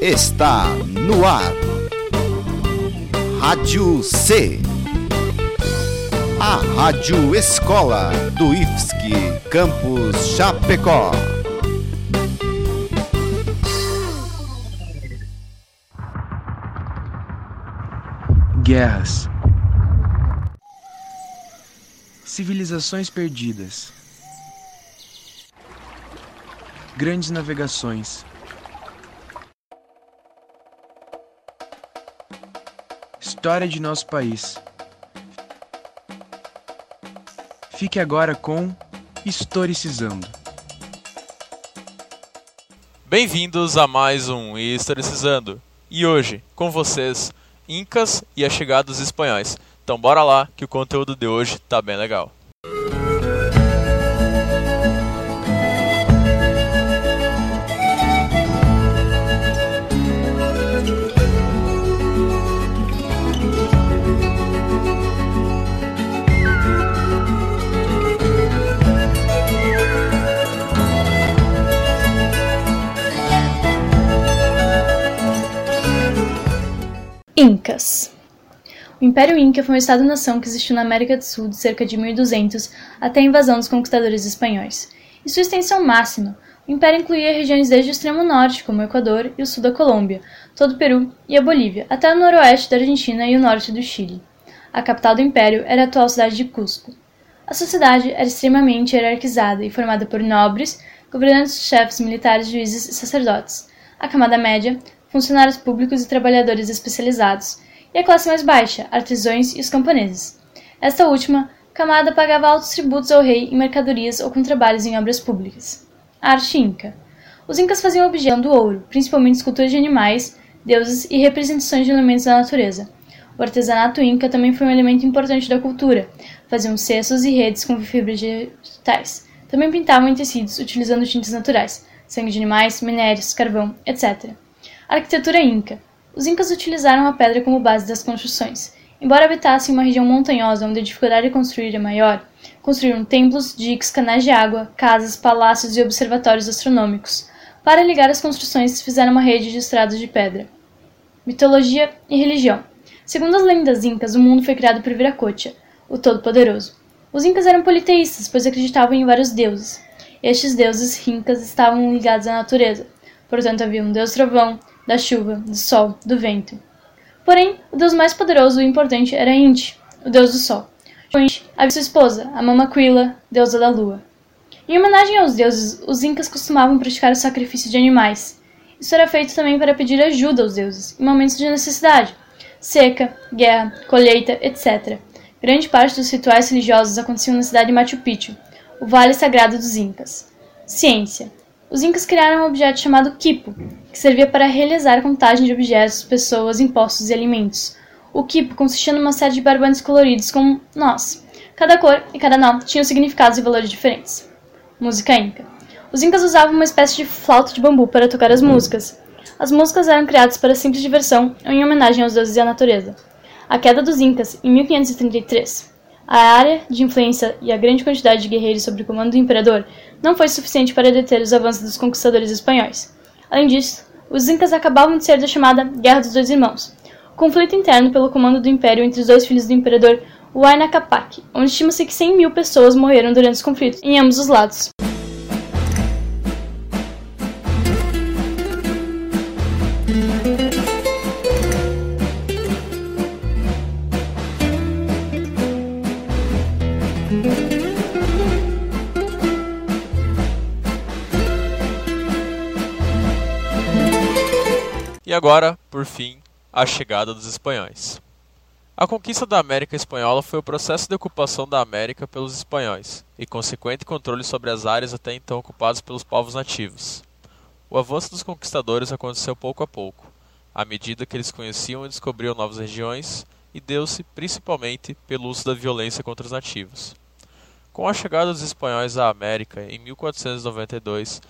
está no ar. Rádio C. A Rádio Escola do IFSC Campus Chapecó. Guerras. Civilizações perdidas. Grandes navegações. História de nosso país. Fique agora com Historicizando. Bem-vindos a mais um Historicizando. E hoje, com vocês, Incas e a chegada dos espanhóis. Então bora lá que o conteúdo de hoje tá bem legal. Incas O Império Inca foi um estado-nação que existiu na América do Sul de cerca de 1200 até a invasão dos conquistadores espanhóis. Em sua extensão máxima, o império incluía regiões desde o extremo norte, como o Equador e o sul da Colômbia, todo o Peru e a Bolívia, até o noroeste da Argentina e o norte do Chile. A capital do império era a atual cidade de Cusco. A sociedade era extremamente hierarquizada e formada por nobres, governantes, chefes militares, juízes e sacerdotes. A camada média funcionários públicos e trabalhadores especializados, e a classe mais baixa, artesãos e os camponeses. Esta última camada pagava altos tributos ao rei em mercadorias ou com trabalhos em obras públicas. A arte inca. Os incas faziam objeto do ouro, principalmente esculturas de animais, deuses e representações de elementos da natureza. O artesanato inca também foi um elemento importante da cultura. Faziam cestos e redes com fibras vegetais. Também pintavam em tecidos utilizando tintas naturais, sangue de animais, minérios, carvão, etc. Arquitetura Inca. Os Incas utilizaram a pedra como base das construções. Embora habitassem uma região montanhosa onde a dificuldade de construir é maior, construíram templos, diques, canais de água, casas, palácios e observatórios astronômicos. Para ligar as construções, fizeram uma rede de estradas de pedra. Mitologia e religião. Segundo as lendas incas, o mundo foi criado por Viracocha, o Todo-Poderoso. Os incas eram politeístas, pois acreditavam em vários deuses. Estes deuses incas estavam ligados à natureza. Portanto, havia um deus trovão, da chuva, do sol, do vento. Porém, o deus mais poderoso e importante era Inti, o deus do sol. Inti havia sua esposa, a Mamaquila, deusa da lua. Em homenagem aos deuses, os incas costumavam praticar o sacrifício de animais. Isso era feito também para pedir ajuda aos deuses em momentos de necessidade, seca, guerra, colheita, etc. Grande parte dos rituais religiosos aconteciam na cidade de Machu Picchu, o vale sagrado dos incas. Ciência. Os incas criaram um objeto chamado quipo, que servia para realizar a contagem de objetos, pessoas, impostos e alimentos. O quipo consistia numa série de barbantes coloridos como nós. Cada cor e cada nó tinham significados e valores diferentes. Música Inca. Os incas usavam uma espécie de flauta de bambu para tocar as músicas. As músicas eram criadas para simples diversão ou em homenagem aos deuses e à natureza. A queda dos incas, em 1533. A área de influência e a grande quantidade de guerreiros sob o comando do imperador não foi suficiente para deter os avanços dos conquistadores espanhóis. Além disso, os incas acabavam de ser da chamada Guerra dos Dois Irmãos, conflito interno pelo comando do império entre os dois filhos do imperador Huayna Capac, onde estima-se que 100 mil pessoas morreram durante os conflitos em ambos os lados. E agora, por fim, a chegada dos espanhóis. A conquista da América Espanhola foi o processo de ocupação da América pelos espanhóis e consequente controle sobre as áreas até então ocupadas pelos povos nativos. O avanço dos conquistadores aconteceu pouco a pouco, à medida que eles conheciam e descobriam novas regiões, e deu-se principalmente pelo uso da violência contra os nativos. Com a chegada dos espanhóis à América em 1492,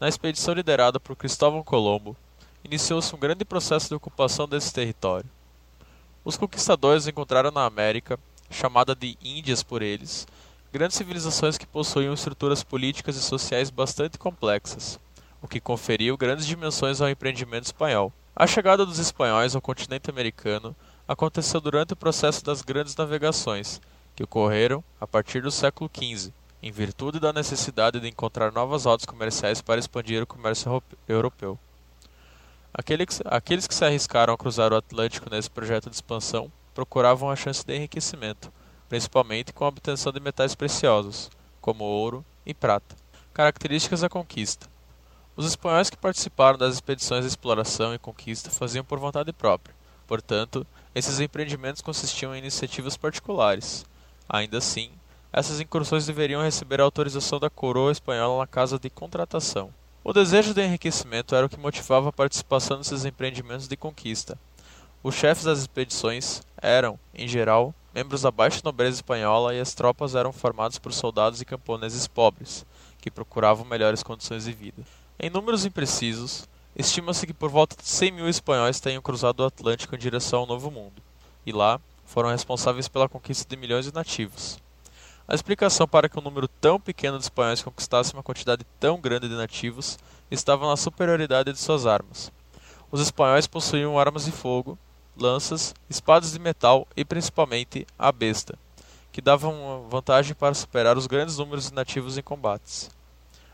na expedição liderada por Cristóvão Colombo, iniciou-se um grande processo de ocupação desse território. Os conquistadores encontraram na América, chamada de Índias por eles, grandes civilizações que possuíam estruturas políticas e sociais bastante complexas. o que conferiu grandes dimensões ao empreendimento espanhol. A chegada dos espanhóis ao continente americano aconteceu durante o processo das grandes navegações, que ocorreram a partir do século XV, em virtude da necessidade de encontrar novas rotas comerciais para expandir o comércio europeu. Aqueles, que se arriscaram a cruzar o Atlântico nesse projeto de expansão procuravam a chance de enriquecimento, principalmente com a obtenção de metais preciosos, como ouro e prata. Características da conquista: Os espanhóis que participaram das expedições de exploração e conquista faziam por vontade própria, portanto, esses empreendimentos consistiam em iniciativas particulares. Ainda assim, essas incursões deveriam receber a autorização da coroa espanhola na casa de contratação. O desejo de enriquecimento era o que motivava a participação nesses empreendimentos de conquista. Os chefes das expedições eram, em geral, membros da baixa nobreza espanhola e as tropas eram formadas por soldados e camponeses pobres, que procuravam melhores condições de vida. Em números imprecisos, estima-se que por volta de 100 mil espanhóis tenham cruzado o Atlântico em direção ao Novo Mundo, e lá foram responsáveis pela conquista de milhões de nativos. A explicação para que um número tão pequeno de espanhóis conquistasse uma quantidade tão grande de nativos estava na superioridade de suas armas. Os espanhóis possuíam armas de fogo, lanças, espadas de metal e principalmente a besta, que davam vantagem para superar os grandes números de nativos em combates.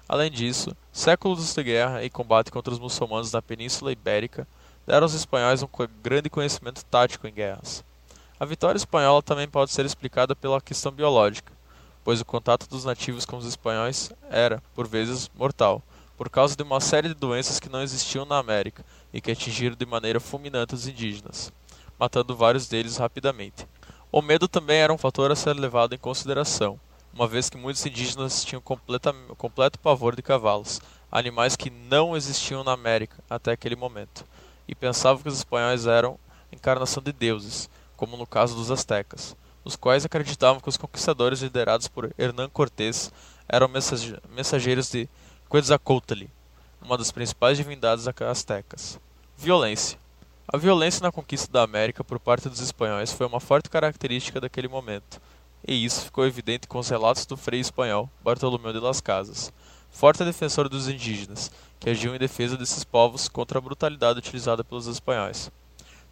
Além disso, séculos de guerra e combate contra os muçulmanos na Península Ibérica deram aos espanhóis um grande conhecimento tático em guerras. A vitória espanhola também pode ser explicada pela questão biológica pois o contato dos nativos com os espanhóis era, por vezes, mortal, por causa de uma série de doenças que não existiam na América e que atingiram de maneira fulminante os indígenas, matando vários deles rapidamente. O medo também era um fator a ser levado em consideração, uma vez que muitos indígenas tinham completa, completo pavor de cavalos, animais que não existiam na América até aquele momento, e pensavam que os espanhóis eram encarnação de deuses, como no caso dos astecas os quais acreditavam que os conquistadores liderados por Hernán Cortés eram mensageiros de Quetzalcoatl, uma das principais divindades astecas. Violência. A violência na conquista da América por parte dos espanhóis foi uma forte característica daquele momento, e isso ficou evidente com os relatos do frei espanhol Bartolomeu de las Casas, forte defensor dos indígenas, que agiu em defesa desses povos contra a brutalidade utilizada pelos espanhóis.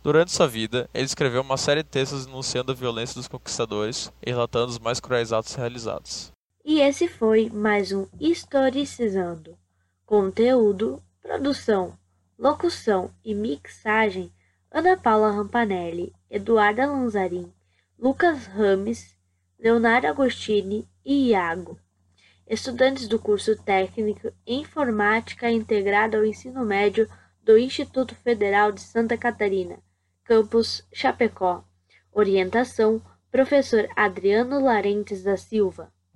Durante sua vida, ele escreveu uma série de textos denunciando a violência dos conquistadores e relatando os mais cruéis atos realizados. E esse foi mais um Historicizando. Conteúdo, produção, locução e mixagem: Ana Paula Rampanelli, Eduarda Lanzarin, Lucas Rames, Leonardo Agostini e Iago. Estudantes do curso técnico em Informática integrado ao ensino médio do Instituto Federal de Santa Catarina Campus Chapecó. Orientação: Professor Adriano Larentes da Silva.